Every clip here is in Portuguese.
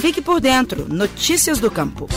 Fique por dentro. Notícias do Campo.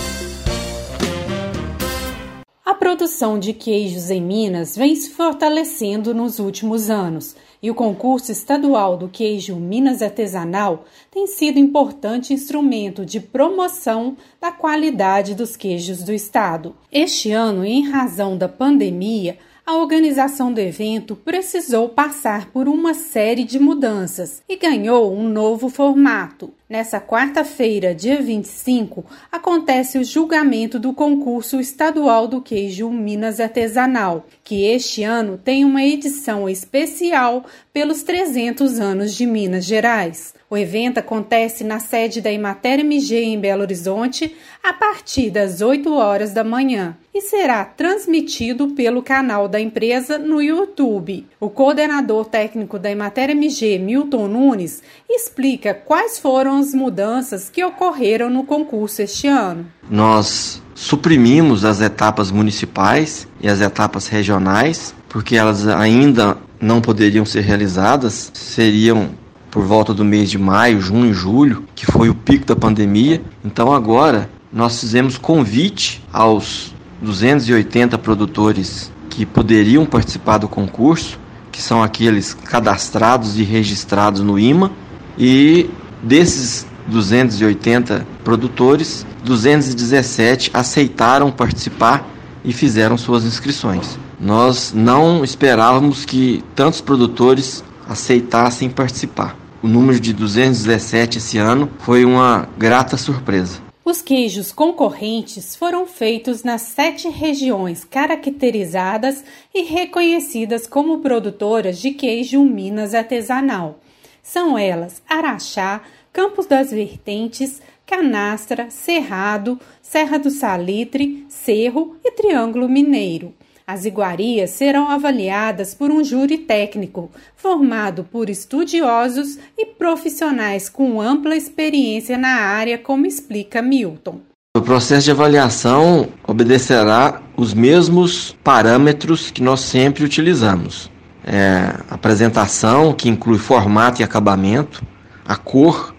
A produção de queijos em Minas vem se fortalecendo nos últimos anos e o concurso estadual do queijo Minas Artesanal tem sido importante instrumento de promoção da qualidade dos queijos do estado. Este ano, em razão da pandemia, a organização do evento precisou passar por uma série de mudanças e ganhou um novo formato. Nessa quarta-feira, dia 25, acontece o julgamento do concurso estadual do queijo Minas Artesanal, que este ano tem uma edição especial pelos 300 anos de Minas Gerais. O evento acontece na sede da Imater MG em Belo Horizonte a partir das 8 horas da manhã e será transmitido pelo canal da empresa no YouTube. O coordenador técnico da Imater MG, Milton Nunes, explica quais foram as mudanças que ocorreram no concurso este ano. Nós suprimimos as etapas municipais e as etapas regionais, porque elas ainda não poderiam ser realizadas, seriam por volta do mês de maio, junho julho, que foi o pico da pandemia. Então agora nós fizemos convite aos 280 produtores que poderiam participar do concurso, que são aqueles cadastrados e registrados no IMA, e desses 280 produtores, 217 aceitaram participar e fizeram suas inscrições. Nós não esperávamos que tantos produtores aceitassem participar. O número de 217 esse ano foi uma grata surpresa. Os queijos concorrentes foram feitos nas sete regiões caracterizadas e reconhecidas como produtoras de queijo Minas artesanal. São elas Araxá, Campos das Vertentes, Canastra, Cerrado, Serra do Salitre, Cerro e Triângulo Mineiro. As iguarias serão avaliadas por um júri técnico, formado por estudiosos e profissionais com ampla experiência na área, como explica Milton. O processo de avaliação obedecerá os mesmos parâmetros que nós sempre utilizamos. É, apresentação, que inclui formato e acabamento, a cor,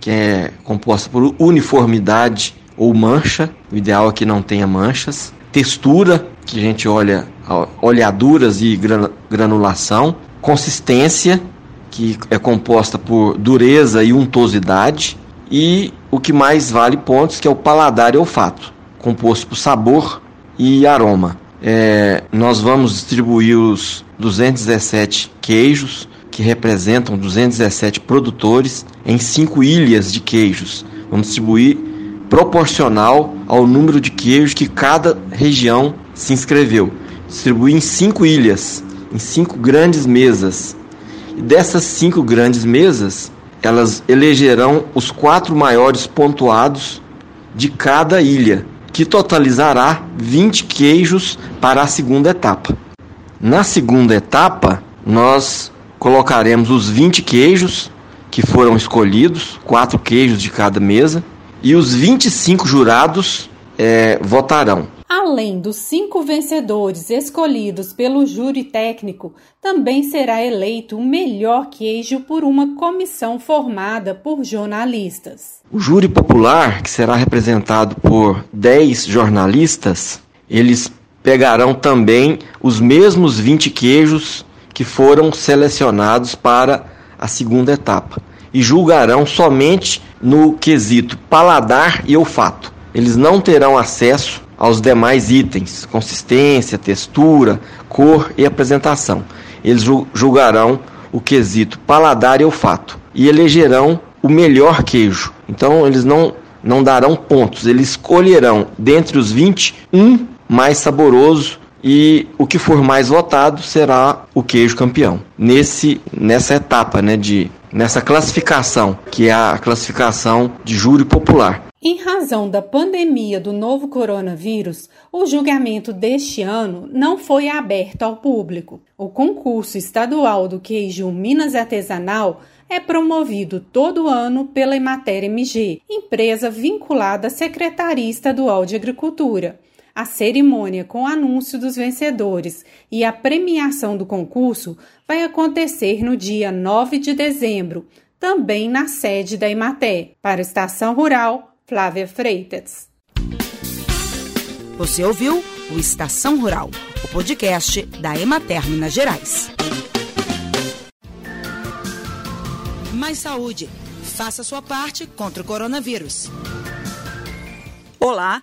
que é composta por uniformidade ou mancha, o ideal é que não tenha manchas, textura, que a gente olha olhaduras e granulação, consistência, que é composta por dureza e untuosidade, e o que mais vale pontos, que é o paladar e olfato, composto por sabor e aroma. É, nós vamos distribuir os 217 queijos, que representam 217 produtores, em cinco ilhas de queijos. Vamos distribuir proporcional ao número de queijos que cada região se inscreveu. Distribuir em cinco ilhas, em cinco grandes mesas. E dessas cinco grandes mesas, elas elegerão os quatro maiores pontuados de cada ilha, que totalizará 20 queijos para a segunda etapa. Na segunda etapa, nós colocaremos os 20 queijos que foram escolhidos, quatro queijos de cada mesa, e os 25 jurados é, votarão. Além dos cinco vencedores escolhidos pelo júri técnico, também será eleito o melhor queijo por uma comissão formada por jornalistas. O júri popular, que será representado por 10 jornalistas, eles pegarão também os mesmos 20 queijos que foram selecionados para a segunda etapa e julgarão somente no quesito paladar e olfato. Eles não terão acesso aos demais itens, consistência, textura, cor e apresentação. Eles julgarão o quesito paladar e olfato e elegerão o melhor queijo. Então eles não não darão pontos, eles escolherão dentre os 20 um mais saboroso e o que for mais votado será o queijo campeão. Nesse nessa etapa, né, de nessa classificação, que é a classificação de júri popular. Em razão da pandemia do novo coronavírus, o julgamento deste ano não foi aberto ao público. O concurso estadual do queijo Minas Artesanal é promovido todo ano pela Emater MG, empresa vinculada à Secretaria Estadual de Agricultura. A cerimônia com o anúncio dos vencedores e a premiação do concurso vai acontecer no dia 9 de dezembro, também na sede da Imaté. Para a Estação Rural, Flávia Freitas. Você ouviu o Estação Rural, o podcast da Emater Minas Gerais. Mais saúde. Faça sua parte contra o coronavírus. Olá,